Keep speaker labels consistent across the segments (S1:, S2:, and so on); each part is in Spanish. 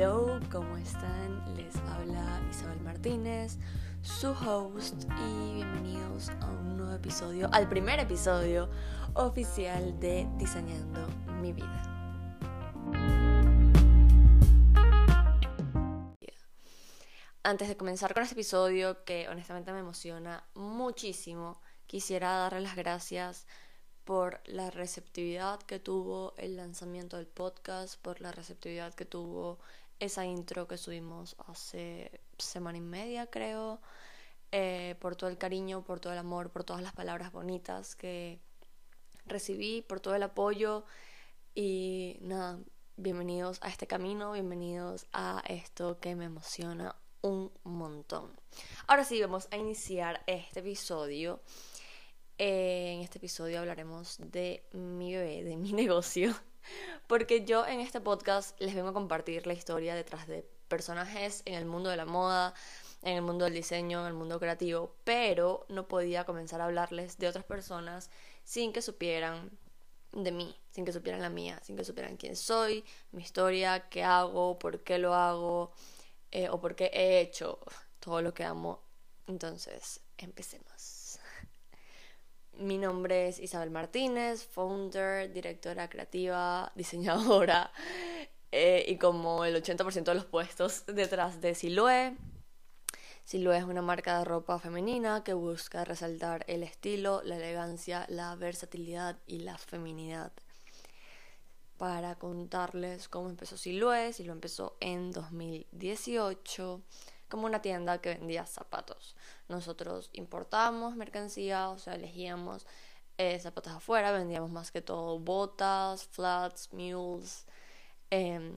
S1: Hello, ¿cómo están? Les habla Isabel Martínez, su host, y bienvenidos a un nuevo episodio, al primer episodio oficial de Diseñando mi vida. Antes de comenzar con este episodio, que honestamente me emociona muchísimo, quisiera darle las gracias por la receptividad que tuvo el lanzamiento del podcast, por la receptividad que tuvo esa intro que subimos hace semana y media, creo, eh, por todo el cariño, por todo el amor, por todas las palabras bonitas que recibí, por todo el apoyo. Y nada, bienvenidos a este camino, bienvenidos a esto que me emociona un montón. Ahora sí, vamos a iniciar este episodio. En este episodio hablaremos de mi bebé, de mi negocio, porque yo en este podcast les vengo a compartir la historia detrás de personajes en el mundo de la moda, en el mundo del diseño, en el mundo creativo, pero no podía comenzar a hablarles de otras personas sin que supieran de mí, sin que supieran la mía, sin que supieran quién soy, mi historia, qué hago, por qué lo hago eh, o por qué he hecho todo lo que amo. Entonces, empecemos. Mi nombre es Isabel Martínez, founder, directora creativa, diseñadora eh, y como el 80% de los puestos detrás de Siloe. Siloe es una marca de ropa femenina que busca resaltar el estilo, la elegancia, la versatilidad y la feminidad. Para contarles cómo empezó Siloe, Siloe empezó en 2018 como una tienda que vendía zapatos. Nosotros importábamos mercancía, o sea, elegíamos eh, zapatos afuera, vendíamos más que todo botas, flats, mules, em,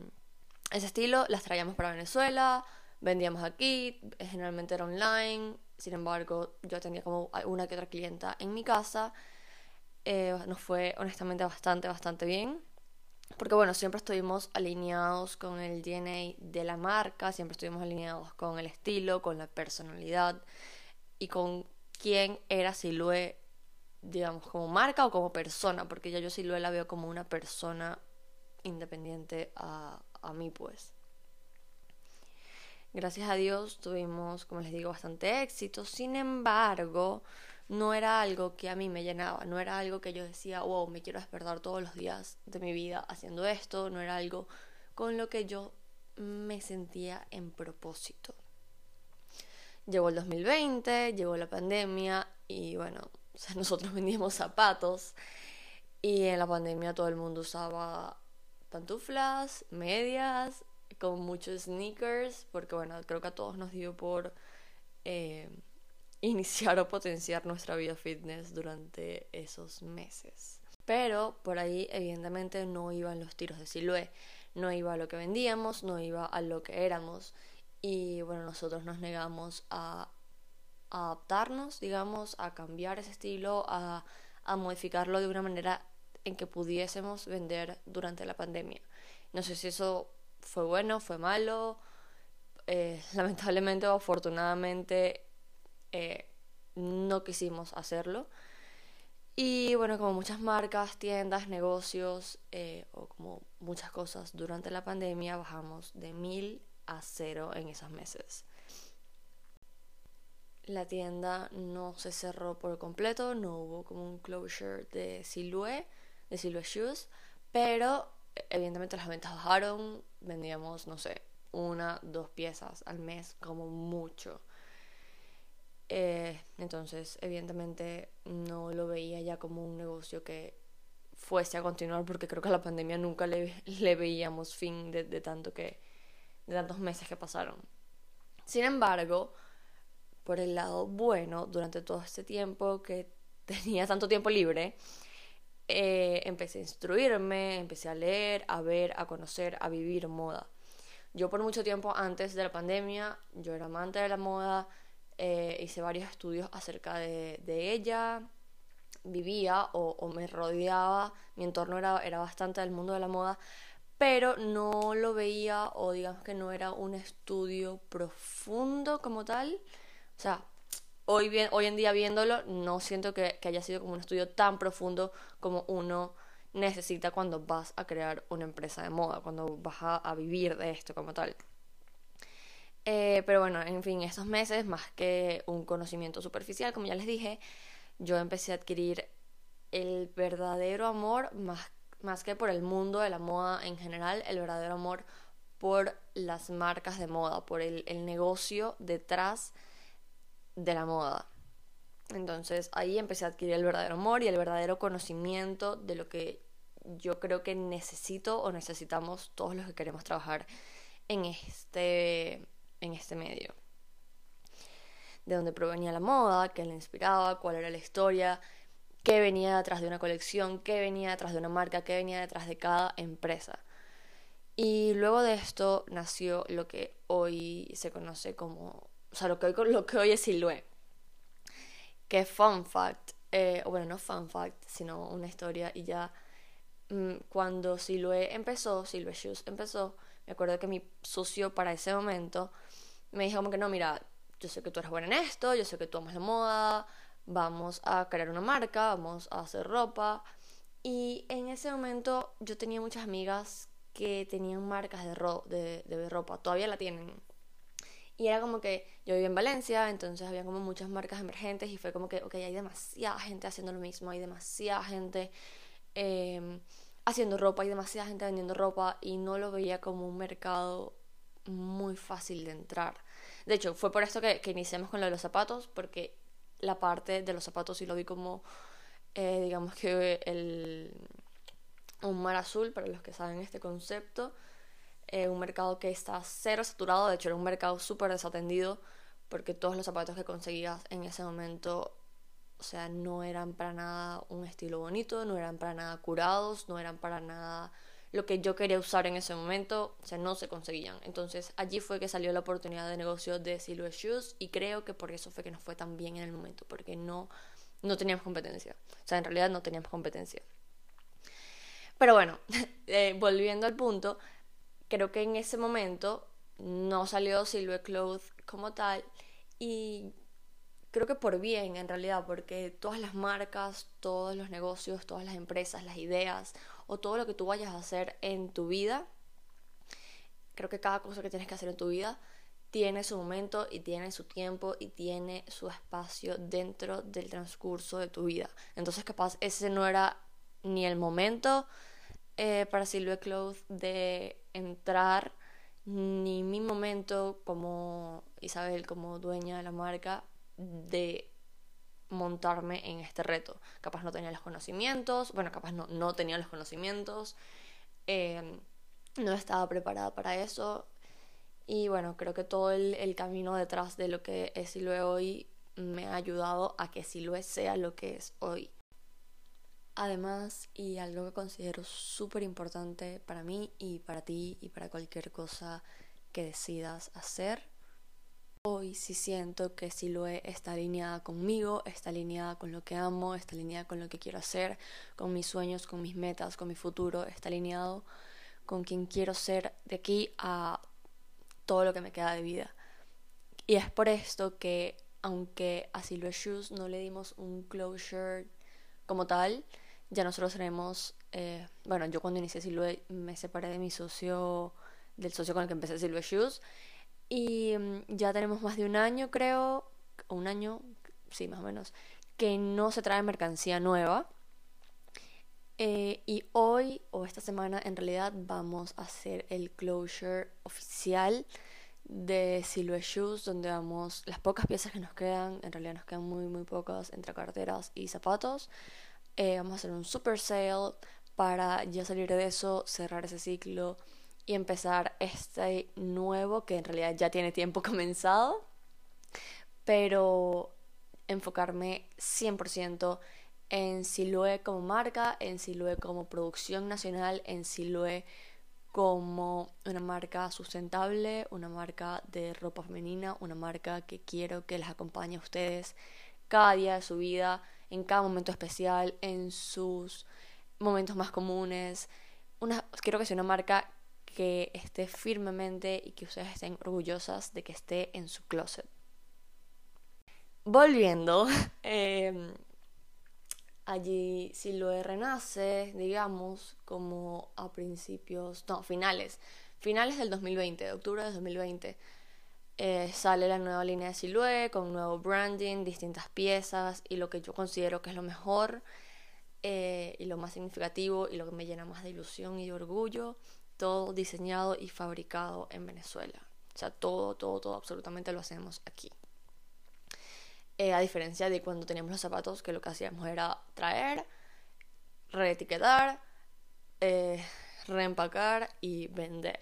S1: ese estilo, las traíamos para Venezuela, vendíamos aquí, generalmente era online, sin embargo, yo tenía como una que otra clienta en mi casa. Eh, nos fue honestamente bastante, bastante bien. Porque bueno, siempre estuvimos alineados con el DNA de la marca, siempre estuvimos alineados con el estilo, con la personalidad y con quién era Silue, digamos, como marca o como persona, porque ya yo Silue la veo como una persona independiente a, a mí, pues. Gracias a Dios tuvimos, como les digo, bastante éxito. Sin embargo, no era algo que a mí me llenaba, no era algo que yo decía, wow, me quiero despertar todos los días de mi vida haciendo esto, no era algo con lo que yo me sentía en propósito. Llegó el 2020, llegó la pandemia y bueno, nosotros vendíamos zapatos y en la pandemia todo el mundo usaba pantuflas, medias, con muchos sneakers, porque bueno, creo que a todos nos dio por... Eh, iniciar o potenciar nuestra vida fitness durante esos meses. Pero por ahí evidentemente no iban los tiros de Siloé, no iba a lo que vendíamos, no iba a lo que éramos y bueno, nosotros nos negamos a, adaptarnos, digamos, a cambiar ese estilo, a, a modificarlo de una manera en que pudiésemos vender durante la pandemia. No sé si eso fue bueno, fue malo, eh, lamentablemente o afortunadamente eh, no quisimos hacerlo. Y bueno, como muchas marcas, tiendas, negocios eh, o como muchas cosas durante la pandemia, bajamos de mil a cero en esos meses. La tienda no se cerró por completo, no hubo como un closure de Silhouette, de Silhouette Shoes, pero evidentemente las ventas bajaron, vendíamos, no sé, una, dos piezas al mes como mucho. Eh, entonces, evidentemente, no lo veía ya como un negocio que fuese a continuar porque creo que a la pandemia nunca le, le veíamos fin de, tanto que de tantos meses que pasaron. Sin embargo, por el lado bueno, durante todo este tiempo que tenía tanto tiempo libre, eh, empecé a instruirme, empecé a leer, a ver, a conocer, a vivir moda. Yo por mucho tiempo antes de la pandemia, yo era amante de la moda, eh, hice varios estudios acerca de, ella, vivía o, me rodeaba, mi entorno era, era bastante del mundo de la moda, pero no lo veía o digamos que no era un estudio profundo como tal. O sea, hoy, bien, hoy en día viéndolo, no siento que, haya sido como un estudio tan profundo como uno necesita cuando vas a crear una empresa de moda, cuando vas a, vivir de esto como tal. Eh, pero bueno, en fin, estos meses, más que un conocimiento superficial, como ya les dije, yo empecé a adquirir el verdadero amor, más, más que por el mundo de la moda en general, el verdadero amor por las marcas de moda, por el, el negocio detrás de la moda. Entonces ahí empecé a adquirir el verdadero amor y el verdadero conocimiento de lo que yo creo que necesito o necesitamos todos los que queremos trabajar en este, en este medio. De dónde provenía la moda, qué le inspiraba, cuál era la historia, qué venía detrás de una colección, qué venía detrás de una marca, qué venía detrás de cada empresa. Y luego de esto nació lo que hoy se conoce como, o sea, lo que hoy, lo que es Silhouette. Que fun fact, eh, bueno, no fun fact, sino una historia y ya mm, cuando Silhouette empezó, Silhouette Shoes empezó, me acuerdo que mi socio para ese momento me dijo como que no, mira, yo sé que tú eres buena en esto, yo sé que tú amas la moda, vamos a crear una marca, vamos a hacer ropa. Y en ese momento yo tenía muchas amigas que tenían marcas de ropa, todavía la tienen. Y era como que yo vivía en Valencia, entonces había como muchas marcas emergentes y fue como que, ok, hay demasiada gente haciendo lo mismo, hay demasiada gente em, haciendo ropa, hay demasiada gente vendiendo ropa y no lo veía como un mercado muy fácil de entrar. De hecho, fue por esto que, iniciamos con lo de los zapatos, porque la parte de los zapatos sí lo vi como, eh, digamos que el, un mar azul, para los que saben este concepto. Eh, un mercado que está cero saturado, de hecho era un mercado súper desatendido porque todos los zapatos que conseguías en ese momento, o sea, no eran para nada un estilo bonito, no eran para nada curados, no eran para nada lo que yo quería usar en ese momento, o sea, no se conseguían. Entonces allí fue que salió la oportunidad de negocio de Silhouette Shoes y creo que por eso fue que nos fue tan bien en el momento, porque no, no teníamos competencia. O sea, en realidad no teníamos competencia. Pero bueno, eh, volviendo al punto, creo que en ese momento no salió Silhouette Clothes como tal y creo que por bien en realidad, porque todas las marcas, todos los negocios, todas las empresas, las ideas o todo lo que tú vayas a hacer en tu vida, creo que cada cosa que tienes que hacer en tu vida tiene su momento y tiene su tiempo y tiene su espacio dentro del transcurso de tu vida. Entonces capaz ese no era ni el momento eh, para Silhouette Clothes de entrar ni mi momento como Isabel, como dueña de la marca, de montarme en este reto. Capaz no tenía los conocimientos, bueno, capaz no, no tenía los conocimientos, em, no estaba preparada para eso. Y bueno, creo que todo el, camino detrás de lo que es Silhouette hoy me ha ayudado a que Silhouette sea lo que es hoy. Además, y algo que considero súper importante para mí y para ti y para cualquier cosa que decidas hacer, hoy sí siento que Siloe está alineada conmigo, está alineada con lo que amo, está alineada con lo que quiero hacer, con mis sueños, con mis metas, con mi futuro, está alineado con quien quiero ser de aquí a todo lo que me queda de vida. Y es por esto que, aunque a Siloe Shoes no le dimos un closure como tal, ya nosotros tenemos, eh, bueno, yo cuando inicié Silhouette me separé de mi socio, del socio con el que empecé Silhouette Shoes, y mm, ya tenemos más de un año, creo, un año, sí, más o menos, que no se trae mercancía nueva. Eh, y hoy o esta semana en realidad vamos a hacer el closure oficial de Silhouette Shoes, donde vamos las pocas piezas que nos quedan, en realidad nos quedan muy muy pocas entre carteras y zapatos. Eh, vamos a hacer un super sale para ya salir de eso, cerrar ese ciclo y empezar este nuevo que en realidad ya tiene tiempo comenzado, pero enfocarme 100% en Siloe como marca, en Siloe como producción nacional, en Siloe como una marca sustentable, una marca de ropa femenina, una marca que quiero que les acompañe a ustedes cada día de su vida en cada momento especial, en sus momentos más comunes. Quiero que sea una marca que esté firmemente y que ustedes estén orgullosas de que esté en su closet. Volviendo, em, Allí Siloe renace, digamos, como a principios, no, finales, finales del 2020, de octubre del 2020. Eh, sale la nueva línea de Siloe con nuevo branding, distintas piezas y lo que yo considero que es lo mejor eh, y lo más significativo y lo que me llena más de ilusión y de orgullo, todo diseñado y fabricado en Venezuela. O sea, todo, todo, todo, absolutamente lo hacemos aquí. Eh, a diferencia de cuando teníamos los zapatos, que lo que hacíamos era traer, reetiquetar, eh, reempacar y vender.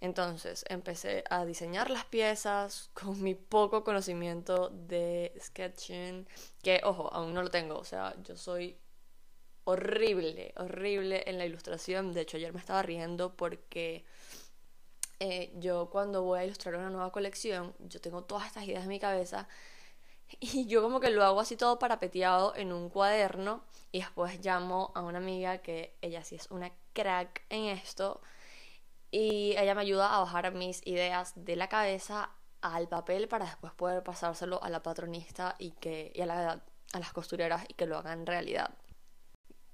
S1: Entonces empecé a diseñar las piezas con mi poco conocimiento de sketching, que ojo, aún no lo tengo, o sea, yo soy horrible, horrible en la ilustración. De hecho, ayer me estaba riendo porque eh, yo cuando voy a ilustrar una nueva colección, yo tengo todas estas ideas en mi cabeza y yo como que lo hago así todo parapeteado en un cuaderno y después llamo a una amiga que ella sí es una crack en esto y ella me ayuda a bajar mis ideas de la cabeza al papel para después poder pasárselo a la patronista y que y a, la, a las costureras y que lo hagan realidad.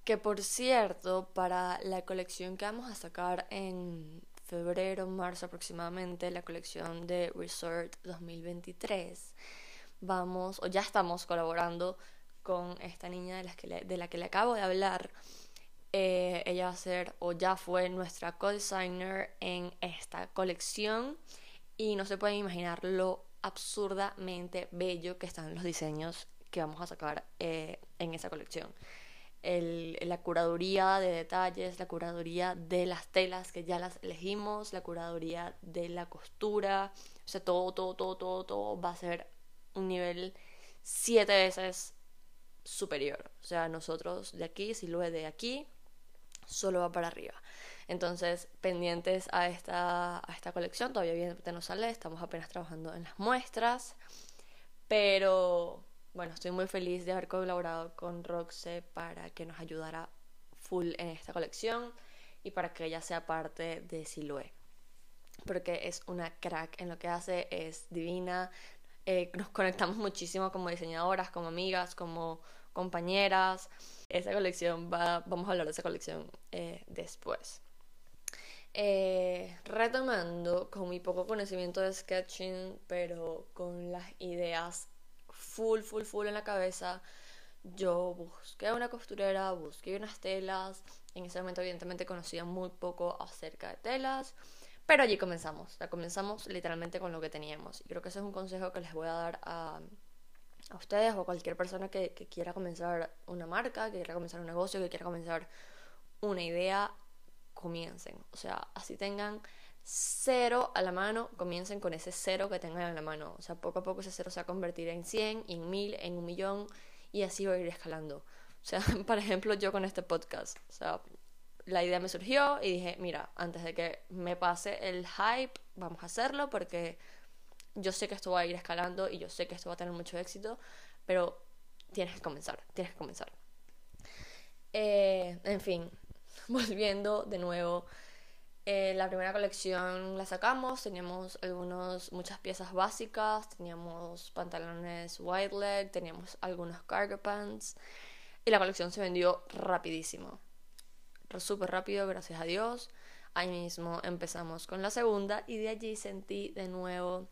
S1: Que por cierto, para la colección que vamos a sacar en febrero, marzo aproximadamente, la colección de Resort 2023. Vamos, o ya estamos colaborando con esta niña de la que le, de la que le acabo de hablar. Eh, ella va a ser, o ya fue, nuestra co-designer en esta colección. Y no se pueden imaginar lo absurdamente bello que están los diseños que vamos a sacar eh, en esa colección la curaduría de detalles, la curaduría de las telas que ya las elegimos, la curaduría de la costura, o sea, todo, todo, todo, todo, todo va a ser un nivel siete veces superior. O sea, nosotros de aquí, si lo de aquí, solo va para arriba. Entonces, pendientes a esta, a esta colección, todavía bien no sale, estamos apenas trabajando en las muestras, pero bueno, estoy muy feliz de haber colaborado con Roxe para que nos ayudara full en esta colección y para que ella sea parte de Siloe. Porque es una crack en lo que hace, es divina. Eh, nos conectamos muchísimo como diseñadoras, como amigas, como compañeras. Esa colección va, vamos a hablar de esa colección eh, después. Eh, retomando con mi poco conocimiento de sketching, pero con las ideas full, full, full en la cabeza. Yo busqué una costurera, busqué unas telas. En ese momento, evidentemente, conocía muy poco acerca de telas. Pero allí comenzamos. O comenzamos literalmente con lo que teníamos. Y creo que ese es un consejo que les voy a dar a, a ustedes o a cualquier persona que, que quiera comenzar una marca, que quiera comenzar un negocio, que quiera comenzar una idea. Comiencen. O sea, así tengan cero a la mano, comiencen con ese cero que tengan en la mano. O sea, poco a poco ese cero se va a convertir en 100, en 1000, en un millón y así va a ir escalando. O sea, por ejemplo, yo con este podcast, o sea, la idea me surgió y dije, mira, antes de que me pase el hype, vamos a hacerlo porque yo sé que esto va a ir escalando y yo sé que esto va a tener mucho éxito, pero tienes que comenzar, tienes que comenzar. Eh, en fin, volviendo de nuevo eh, la primera colección la sacamos, teníamos algunos, muchas piezas básicas, teníamos pantalones wide leg, teníamos algunos cargo pants y la colección se vendió rapidísimo, súper rápido, gracias a Dios. Ahí mismo empezamos con la segunda y de allí sentí de nuevo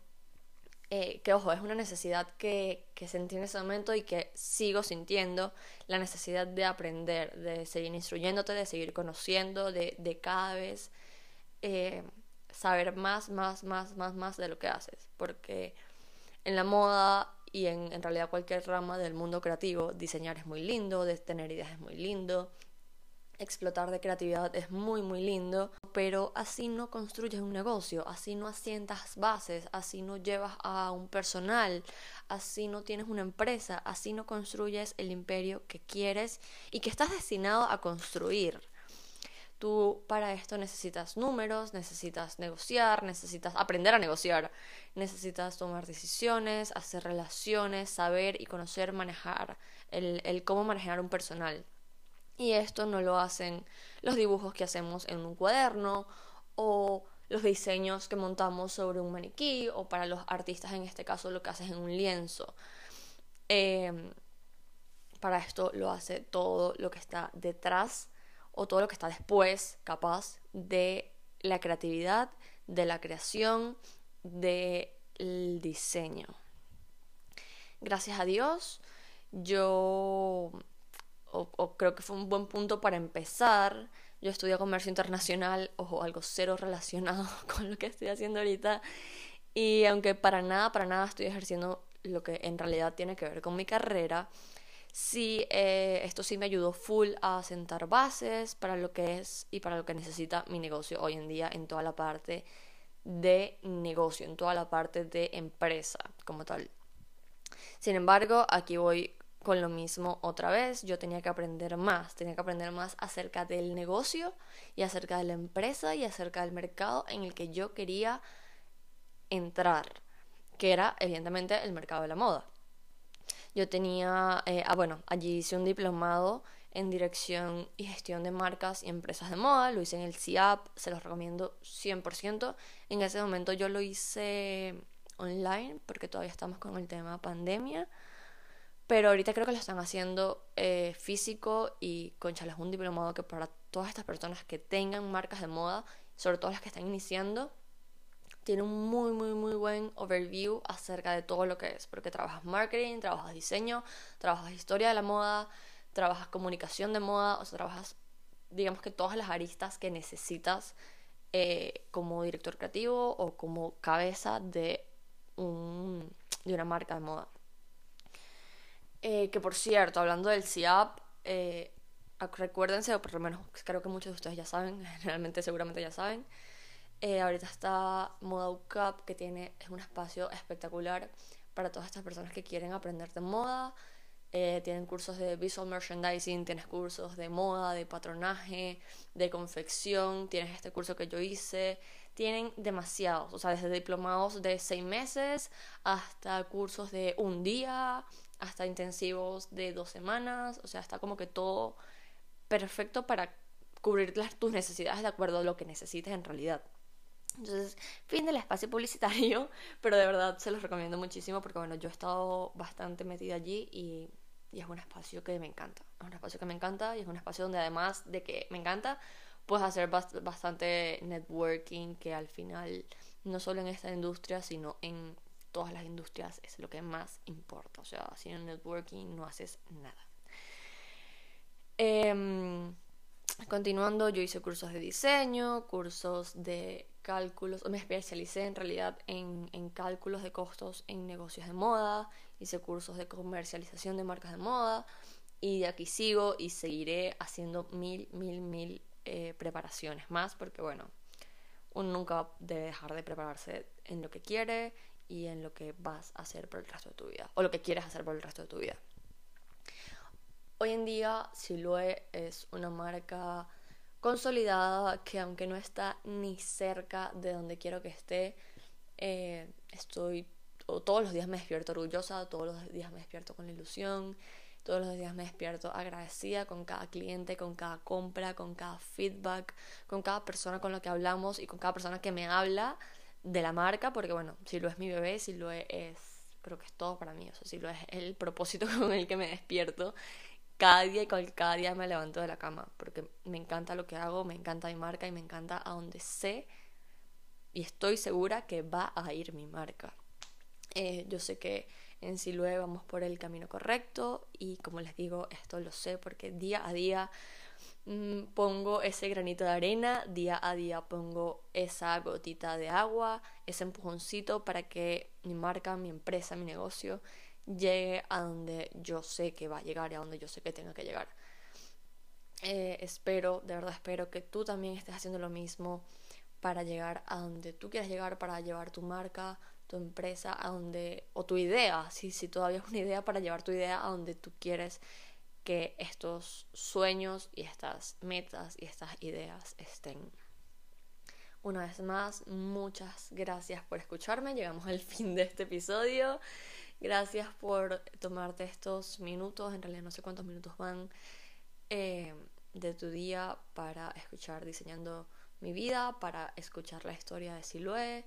S1: eh, que, ojo, es una necesidad que, que sentí en ese momento y que sigo sintiendo, la necesidad de aprender, de seguir instruyéndote, de seguir conociendo, de, de cada vez eh, saber más, más, más, más, más de lo que haces. Porque en la moda y en, en realidad cualquier rama del mundo creativo, diseñar es muy lindo, tener ideas es muy lindo, explotar de creatividad es muy muy lindo, pero así no construyes un negocio, así no asientas bases, así no llevas a un personal, así no tienes una empresa, así no construyes el imperio que quieres y que estás destinado a construir. Tú para esto necesitas números, necesitas negociar, necesitas aprender a negociar, necesitas tomar decisiones, hacer relaciones, saber y conocer, manejar, el, cómo manejar un personal. Y esto no lo hacen los dibujos que hacemos en un cuaderno o los diseños que montamos sobre un maniquí o para los artistas en este caso lo que haces en un lienzo. Em, para esto lo hace todo lo que está detrás o todo lo que está después, capaz, de la creatividad, de la creación, del diseño. Gracias a Dios, yo creo que fue un buen punto para empezar. Yo estudio comercio internacional, ojo, algo cero relacionado con lo que estoy haciendo ahorita. Y aunque para nada, para nada estoy ejerciendo lo que en realidad tiene que ver con mi carrera, sí, eh, esto sí me ayudó full a sentar bases para lo que es y para lo que necesita mi negocio hoy en día en toda la parte de negocio, en toda la parte de empresa como tal. Sin embargo, aquí voy con lo mismo otra vez. Yo tenía que aprender más, tenía que aprender más acerca del negocio y acerca de la empresa y acerca del mercado en el que yo quería entrar, que era evidentemente el mercado de la moda. Yo tenía, eh, ah bueno, allí hice un diplomado en dirección y gestión de marcas y empresas de moda, lo hice en el CIAP, se los recomiendo 100%. En ese momento yo lo hice online porque todavía estamos con el tema pandemia, pero ahorita creo que lo están haciendo eh, físico y conchales un diplomado que para todas estas personas que tengan marcas de moda, sobre todo las que están iniciando, tiene un muy, muy, muy buen overview acerca de todo lo que es, porque trabajas marketing, trabajas diseño, trabajas historia de la moda, trabajas comunicación de moda, o sea, trabajas, digamos que todas las aristas que necesitas eh, como director creativo o como cabeza de, un, de una marca de moda. Eh, que por cierto, hablando del CIAP, eh, recuérdense, o por lo menos creo que muchos de ustedes ya saben, realmente seguramente ya saben, eh, ahorita está Moda UCAP, que tiene, es un espacio espectacular para todas estas personas que quieren aprender de moda. Eh, tienen cursos de visual merchandising, tienes cursos de moda, de patronaje, de confección, tienes este curso que yo hice. Tienen demasiados, o sea, desde diplomados de seis meses hasta cursos de un día, hasta intensivos de dos semanas. O sea, está como que todo perfecto para cubrir tus necesidades de acuerdo a lo que necesites en realidad. Entonces, fin del espacio publicitario, pero de verdad se los recomiendo muchísimo porque, bueno, yo he estado bastante metida allí y, es un espacio que me encanta. Es un espacio que me encanta y es un espacio donde además de que me encanta, puedes hacer bastante networking que al final, no solo en esta industria, sino en todas las industrias es lo que más importa. O sea, sin networking no haces nada. Eh, continuando, yo hice cursos de diseño, cursos de cálculos, me especialicé en realidad en, en, cálculos de costos en negocios de moda, hice cursos de comercialización de marcas de moda y de aquí sigo y seguiré haciendo mil, mil, mil eh, preparaciones más porque bueno, uno nunca debe dejar de prepararse en lo que quiere y en lo que vas a hacer por el resto de tu vida o lo que quieres hacer por el resto de tu vida. Hoy en día Silhouette es una marca consolidada que aunque no está ni cerca de donde quiero que esté, eh, estoy todos los días me despierto orgullosa, todos los días me despierto con la ilusión, todos los días me despierto agradecida con cada cliente, con cada compra, con cada feedback, con cada persona con la que hablamos y con cada persona que me habla de la marca, porque bueno, si lo es mi bebé, si lo es, creo que es todo para mí, o sea, si lo es el propósito con el que me despierto cada día y cada día me levanto de la cama porque me encanta lo que hago, me encanta mi marca y me encanta a donde sé y estoy segura que va a ir mi marca. Eh, yo sé que en Silhouette vamos por el camino correcto y como les digo, esto lo sé porque día a día mm, pongo ese granito de arena, día a día pongo esa gotita de agua, ese empujoncito para que mi marca, mi empresa, mi negocio llegue a donde yo sé que va a llegar y a donde yo sé que tenga que llegar. Eh, espero, de verdad espero que tú también estés haciendo lo mismo para llegar a donde tú quieras llegar, para llevar tu marca, tu empresa, a donde, o tu idea, si, si todavía es una idea, para llevar tu idea a donde tú quieres que estos sueños y estas metas y estas ideas estén. Una vez más, muchas gracias por escucharme. Llegamos al fin de este episodio. Gracias por tomarte estos minutos, en realidad no sé cuántos minutos van eh, de tu día para escuchar diseñando mi vida, para escuchar la historia de Siloé,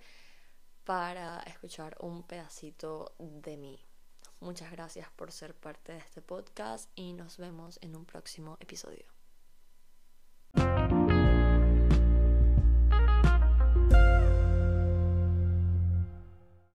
S1: para escuchar un pedacito de mí. Muchas gracias por ser parte de este podcast y nos vemos en un próximo episodio.